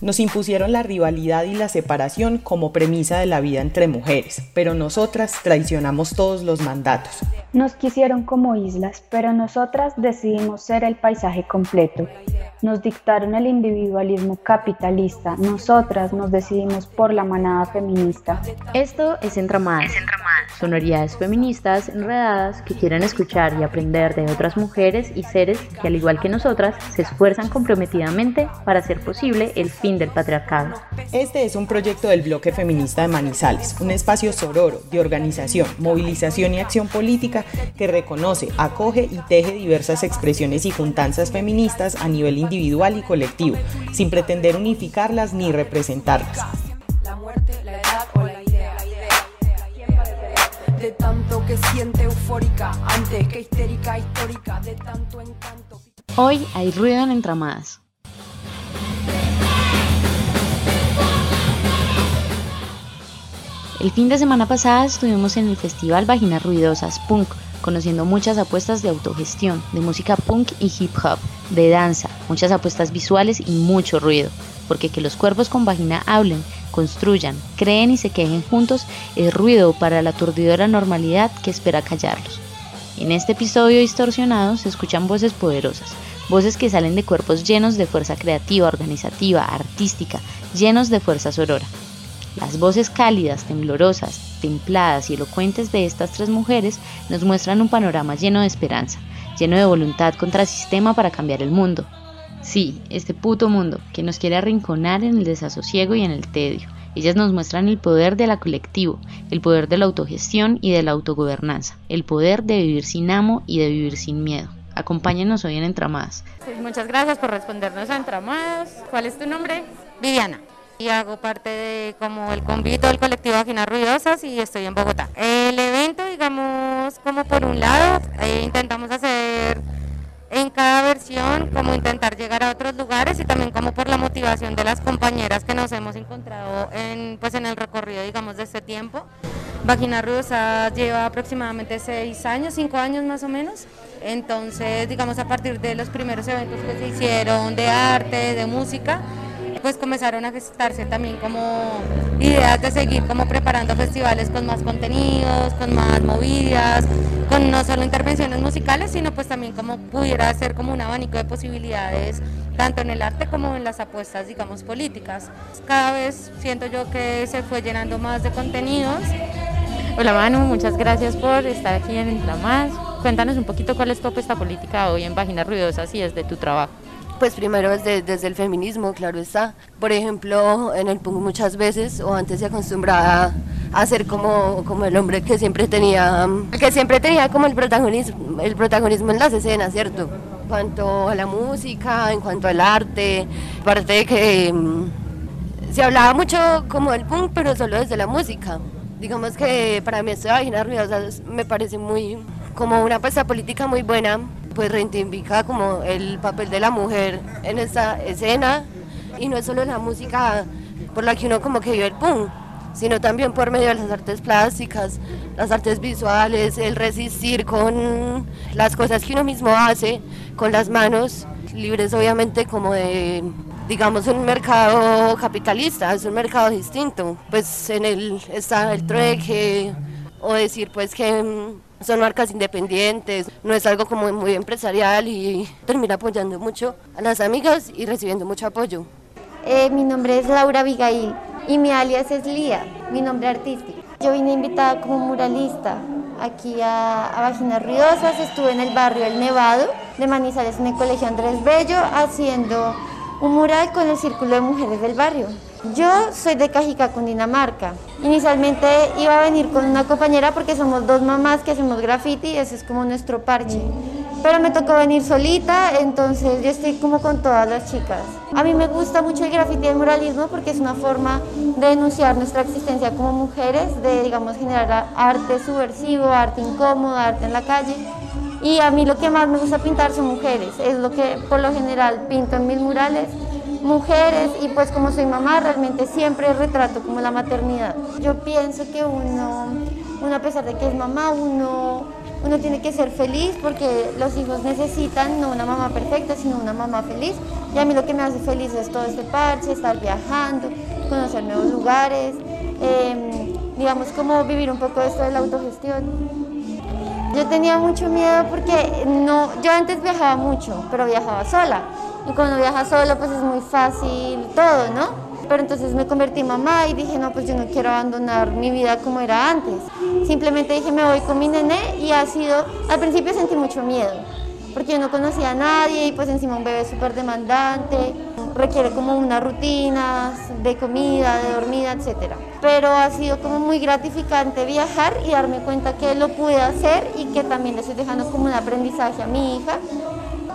Nos impusieron la rivalidad y la separación como premisa de la vida entre mujeres, pero nosotras traicionamos todos los mandatos. Nos quisieron como islas, pero nosotras decidimos ser el paisaje completo. Nos dictaron el individualismo capitalista, nosotras nos decidimos por la manada feminista. Esto es Entramadas, sonoridades feministas enredadas que quieren escuchar y aprender de otras mujeres y seres que al igual que nosotras se esfuerzan comprometidamente para hacer posible el fin del patriarcado. Este es un proyecto del bloque feminista de Manizales, un espacio sororo de organización, movilización y acción política que reconoce, acoge y teje diversas expresiones y juntanzas feministas a nivel individual y colectivo, sin pretender unificarlas ni representarlas. Hoy hay ruido en entramadas. El fin de semana pasada estuvimos en el festival Vaginas Ruidosas Punk, conociendo muchas apuestas de autogestión, de música punk y hip hop, de danza, muchas apuestas visuales y mucho ruido, porque que los cuerpos con vagina hablen, construyan, creen y se quejen juntos es ruido para la aturdidora normalidad que espera callarlos. En este episodio distorsionado se escuchan voces poderosas, voces que salen de cuerpos llenos de fuerza creativa, organizativa, artística, llenos de fuerza sorora. Las voces cálidas, temblorosas, templadas y elocuentes de estas tres mujeres nos muestran un panorama lleno de esperanza, lleno de voluntad contra sistema para cambiar el mundo. Sí, este puto mundo que nos quiere arrinconar en el desasosiego y en el tedio. Ellas nos muestran el poder de la colectivo, el poder de la autogestión y de la autogobernanza, el poder de vivir sin amo y de vivir sin miedo. Acompáñenos hoy en Entramadas. muchas gracias por respondernos a Entramadas. ¿Cuál es tu nombre? Viviana y hago parte de como el convito del colectivo Vaginas Ruidosas y estoy en Bogotá. El evento, digamos, como por un lado, eh, intentamos hacer en cada versión, como intentar llegar a otros lugares y también como por la motivación de las compañeras que nos hemos encontrado en, pues en el recorrido, digamos, de este tiempo. Vagina Ruidosa lleva aproximadamente seis años, cinco años más o menos. Entonces, digamos, a partir de los primeros eventos que se hicieron de arte, de música, pues comenzaron a gestarse también como ideas de seguir como preparando festivales con más contenidos, con más movidas, con no solo intervenciones musicales, sino pues también como pudiera ser como un abanico de posibilidades tanto en el arte como en las apuestas, digamos, políticas. Cada vez siento yo que se fue llenando más de contenidos. Hola Manu, muchas gracias por estar aquí en Entramás. Cuéntanos un poquito cuál es tu apuesta política hoy en Páginas Ruidosas y desde tu trabajo. Pues primero desde, desde el feminismo, claro está. Por ejemplo, en el punk muchas veces, o antes se acostumbraba a ser como, como el hombre que siempre tenía, que siempre tenía como el protagonismo, el protagonismo en las escenas, ¿cierto? En cuanto a la música, en cuanto al arte, aparte de que mm, se hablaba mucho como del punk, pero solo desde la música. Digamos que para mí esto de Vagina Ruidosa me parece muy como una apuesta política muy buena pues reivindica como el papel de la mujer en esta escena. Y no es solo la música por la que uno como que vive el punk, sino también por medio de las artes plásticas, las artes visuales, el resistir con las cosas que uno mismo hace, con las manos, libres obviamente como de, digamos, un mercado capitalista, es un mercado distinto, pues en él está el trueque, o decir pues que son marcas independientes, no es algo como muy empresarial y termina apoyando mucho a las amigas y recibiendo mucho apoyo. Eh, mi nombre es Laura Abigail y mi alias es Lía, mi nombre artístico. Yo vine invitada como muralista aquí a, a Vaginas Ruidosas, estuve en el barrio El Nevado de Manizales en el Colegio Andrés Bello haciendo un mural con el Círculo de Mujeres del Barrio. Yo soy de Cajica, Cundinamarca. Inicialmente iba a venir con una compañera porque somos dos mamás que hacemos graffiti ese es como nuestro parche. Pero me tocó venir solita, entonces yo estoy como con todas las chicas. A mí me gusta mucho el graffiti y el muralismo porque es una forma de denunciar nuestra existencia como mujeres, de digamos generar arte subversivo, arte incómodo, arte en la calle. Y a mí lo que más me gusta pintar son mujeres, es lo que por lo general pinto en mis murales mujeres y pues como soy mamá realmente siempre retrato como la maternidad. Yo pienso que uno, uno a pesar de que es mamá, uno, uno tiene que ser feliz porque los hijos necesitan no una mamá perfecta, sino una mamá feliz. Y a mí lo que me hace feliz es todo este parche, estar viajando, conocer nuevos lugares, em, digamos como vivir un poco esto de la autogestión. Yo tenía mucho miedo porque no, yo antes viajaba mucho, pero viajaba sola. Y cuando viajas sola pues es muy fácil todo, ¿no? Pero entonces me convertí en mamá y dije, no, pues yo no quiero abandonar mi vida como era antes. Simplemente dije, me voy con mi nené y ha sido, al principio sentí mucho miedo, porque yo no conocía a nadie y pues encima un bebé súper demandante, requiere como unas rutinas de comida, de dormida, etc. Pero ha sido como muy gratificante viajar y darme cuenta que lo pude hacer y que también le estoy dejando como un aprendizaje a mi hija.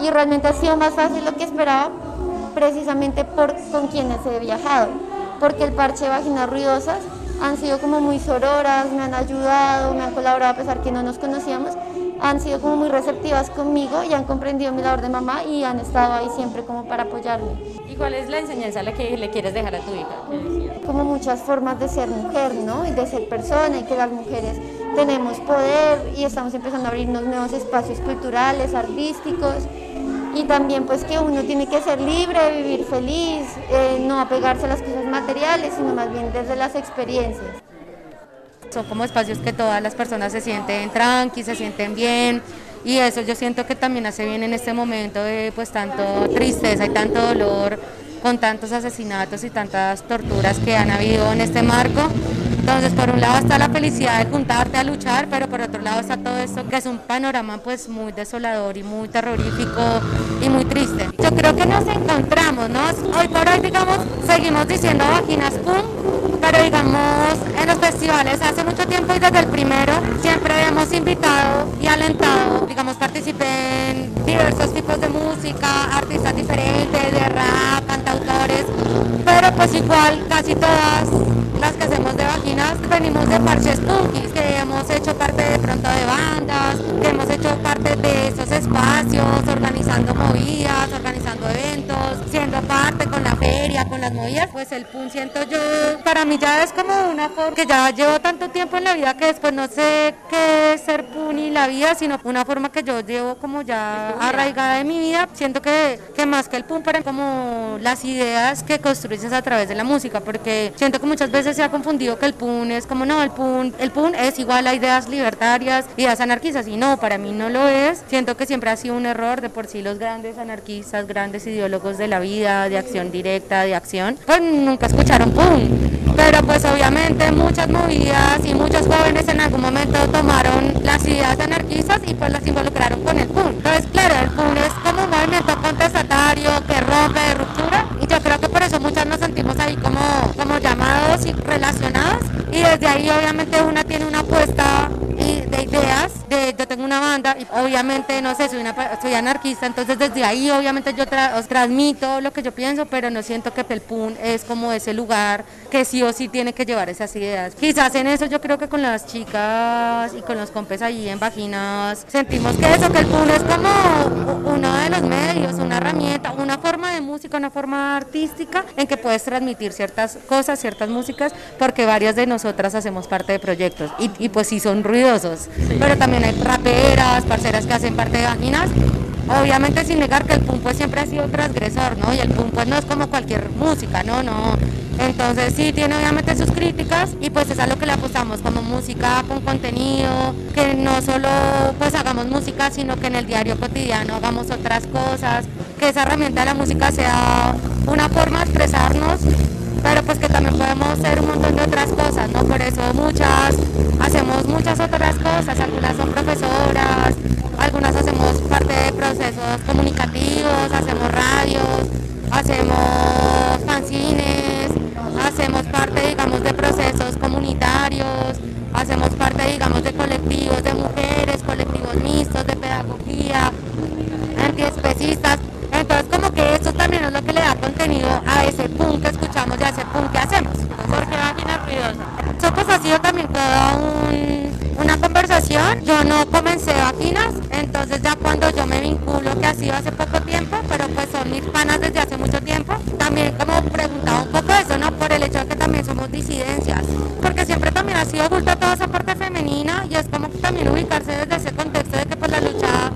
Y realmente ha sido más fácil lo que esperaba precisamente por con quienes he viajado, porque el parche de vaginas ruidosas han sido como muy sororas, me han ayudado, me han colaborado a pesar que no nos conocíamos, han sido como muy receptivas conmigo y han comprendido mi labor de mamá y han estado ahí siempre como para apoyarme. ¿Y cuál es la enseñanza que le quieres dejar a tu hija? Como muchas formas de ser mujer, ¿no? Y de ser persona y que las mujeres tenemos poder y estamos empezando a abrirnos nuevos espacios culturales, artísticos y también pues que uno tiene que ser libre, vivir feliz, eh, no apegarse a las cosas materiales, sino más bien desde las experiencias. Son como espacios que todas las personas se sienten tranqui, se sienten bien y eso yo siento que también hace bien en este momento de pues tanto tristeza y tanto dolor con tantos asesinatos y tantas torturas que han habido en este marco. Entonces, por un lado está la felicidad de juntarte a luchar, pero por otro lado está todo esto que es un panorama pues muy desolador y muy terrorífico y muy triste. Yo creo que nos encontramos, ¿no? Hoy por hoy, digamos, seguimos diciendo vaginas pum, pero digamos, en los festivales hace mucho tiempo y desde el primero siempre hemos invitado y alentado, digamos, participen diversos tipos de música, artistas diferentes, de rap, pues igual casi todas las que hacemos de vaginas venimos de parches punkis, que hemos hecho parte de pronto de bandas, que hemos hecho parte de esos espacios, organizando movidas, organizando eventos, siendo parte con la feria, las movidas, pues el punk siento yo, para mí ya es como una forma que ya llevo tanto tiempo en la vida que después no sé qué es ser punk y la vida, sino una forma que yo llevo como ya arraigada de mi vida, siento que, que más que el punk, pero como las ideas que construyes a través de la música, porque siento que muchas veces se ha confundido que el PUN es como no, el PUN, el PUN es igual a ideas libertarias, ideas anarquistas y no, para mí no lo es. Siento que siempre ha sido un error de por sí los grandes anarquistas, grandes ideólogos de la vida, de acción directa, de acción, pues nunca escucharon PUN. Pero pues obviamente muchas movidas y muchos jóvenes en algún momento tomaron las ideas anarquistas y pues las involucraron con el PUN. Entonces claro, el PUN es como un movimiento contestatario que rompe de ruptura y yo creo que por eso muchas nos sentimos ahí como, como llamados y relacionadas y desde ahí obviamente una tiene una apuesta de ideas, de yo tengo una banda y obviamente no sé, soy, una, soy anarquista, entonces desde ahí obviamente yo os transmito lo que yo pienso, pero no siento que Pelpún es como ese lugar que sí o sí tiene que llevar esas ideas. Quizás en eso yo creo que con las chicas y con los compes ahí en Vaginas sentimos que eso, que el PUN es como uno de los medios, una herramienta, una forma de música, una forma artística en que puedes transmitir ciertas cosas, ciertas músicas, porque varias de nosotras hacemos parte de proyectos y, y pues sí son ruidosos, pero también hay raperas, parceras que hacen parte de Vaginas obviamente sin negar que el punk pues siempre ha sido transgresor, ¿no? Y el punk pues no es como cualquier música, no, no. Entonces sí tiene obviamente sus críticas y pues es a lo que le apostamos como música con contenido, que no solo pues hagamos música, sino que en el diario cotidiano hagamos otras cosas, que esa herramienta de la música sea una forma de expresarnos, pero pues que también podemos hacer un montón de otras cosas, ¿no? Por eso muchas hacemos muchas otras cosas, algunas son profesoras, algunas hacemos parte de procesos comunicativos, hacemos radios, hacemos fanzines, hacemos parte, digamos, de procesos comunitarios, hacemos parte, digamos, de colectivos de mujeres, colectivos mixtos, de pedagogía, antiespecistas. Entonces, como que eso también es lo que le da contenido a ese punk que escuchamos y a ese punk que hacemos. Porque Vagina Ruidosa. Eso pues ha sido también toda una conversación. Yo no comencé vaginas, entonces ya cuando yo me vinculo, que ha sido hace poco tiempo, pero pues son mis panas desde hace mucho tiempo, también como preguntaba un poco eso, ¿no? Por el hecho de que también somos disidencias, porque siempre también ha sido oculta toda esa parte femenina y es como también ubicarse desde ese contexto lucha,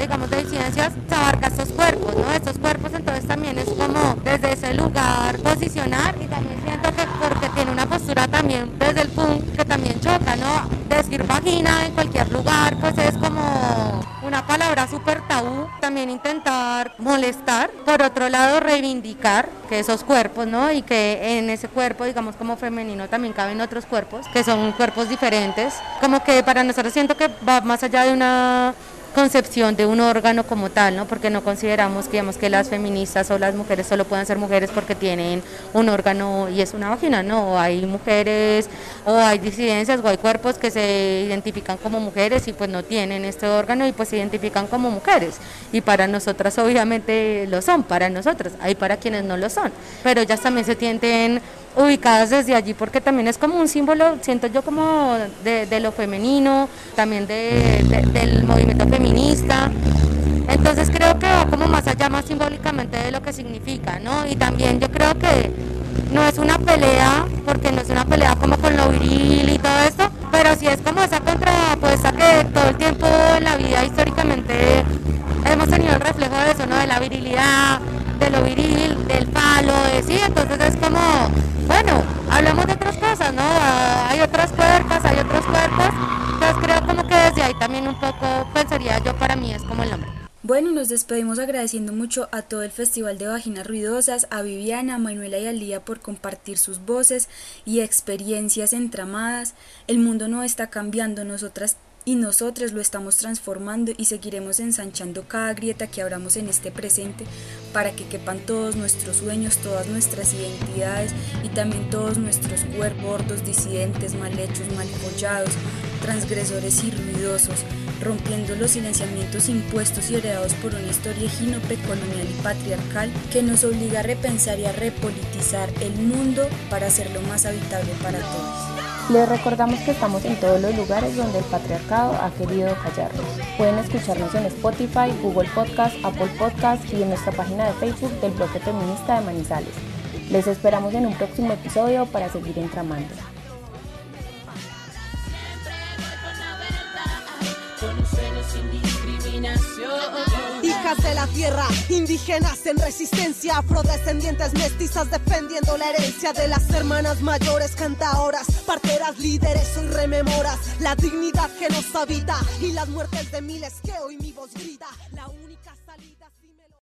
digamos, de disidencias, se abarca estos cuerpos, ¿no? Estos cuerpos, entonces también es como desde ese lugar posicionar y también siento que porque tiene una postura también desde el punk que también choca, ¿no? Decir vagina en cualquier lugar, pues es como una palabra súper tabú. También intentar molestar, por otro lado reivindicar que esos cuerpos, ¿no? Y que en ese cuerpo, digamos, como femenino también caben otros cuerpos, que son cuerpos diferentes. Como que para nosotros siento que va más allá de una concepción de un órgano como tal, ¿no? Porque no consideramos digamos, que las feministas o las mujeres solo puedan ser mujeres porque tienen un órgano y es una vagina, ¿no? Hay mujeres o hay disidencias o hay cuerpos que se identifican como mujeres y pues no tienen este órgano y pues se identifican como mujeres. Y para nosotras obviamente lo son, para nosotras, hay para quienes no lo son. Pero ellas también se tienden ubicadas desde allí porque también es como un símbolo, siento yo como de, lo femenino, también del movimiento feminista. Entonces creo que va como más allá, más simbólicamente de lo que significa, ¿no? Y también yo creo que no es una pelea, porque no es una pelea como con lo viril y todo esto, pero sí es como esa contrapuesta que todo el tiempo en la vida históricamente hemos tenido el reflejo de eso, ¿no? De la virilidad, de lo viril, del palo, de sí, entonces es como bueno, hablamos de otras cosas, ¿no? Ah, hay otras puertas, hay otros cuerpos. Entonces creo como que desde ahí también un poco pensaría yo para mí es como el nombre. Bueno, nos despedimos agradeciendo mucho a todo el Festival de Vaginas Ruidosas, a Viviana, a Manuela y Alía por compartir sus voces y experiencias entramadas. El mundo no está cambiando, nosotras y nosotros lo estamos transformando y seguiremos ensanchando cada grieta que abramos en este presente para que quepan todos nuestros sueños, todas nuestras identidades y también todos nuestros cuerpos gordos, disidentes, mal hechos, mal follados, transgresores y ruidosos, rompiendo los silenciamientos impuestos y heredados por una historia precolonial y patriarcal que nos obliga a repensar y a repolitizar el mundo para hacerlo más habitable para todos. Les recordamos que estamos en todos los lugares donde el patriarcado ha querido callarnos. Pueden escucharnos en Spotify, Google Podcast, Apple Podcast y en nuestra página de Facebook del bloque feminista de Manizales. Les esperamos en un próximo episodio para seguir entramando. De la tierra, indígenas en resistencia, afrodescendientes mestizas defendiendo la herencia de las hermanas mayores, cantaoras, parteras, líderes, hoy rememoras la dignidad que nos habita y las muertes de miles que hoy mi voz grita.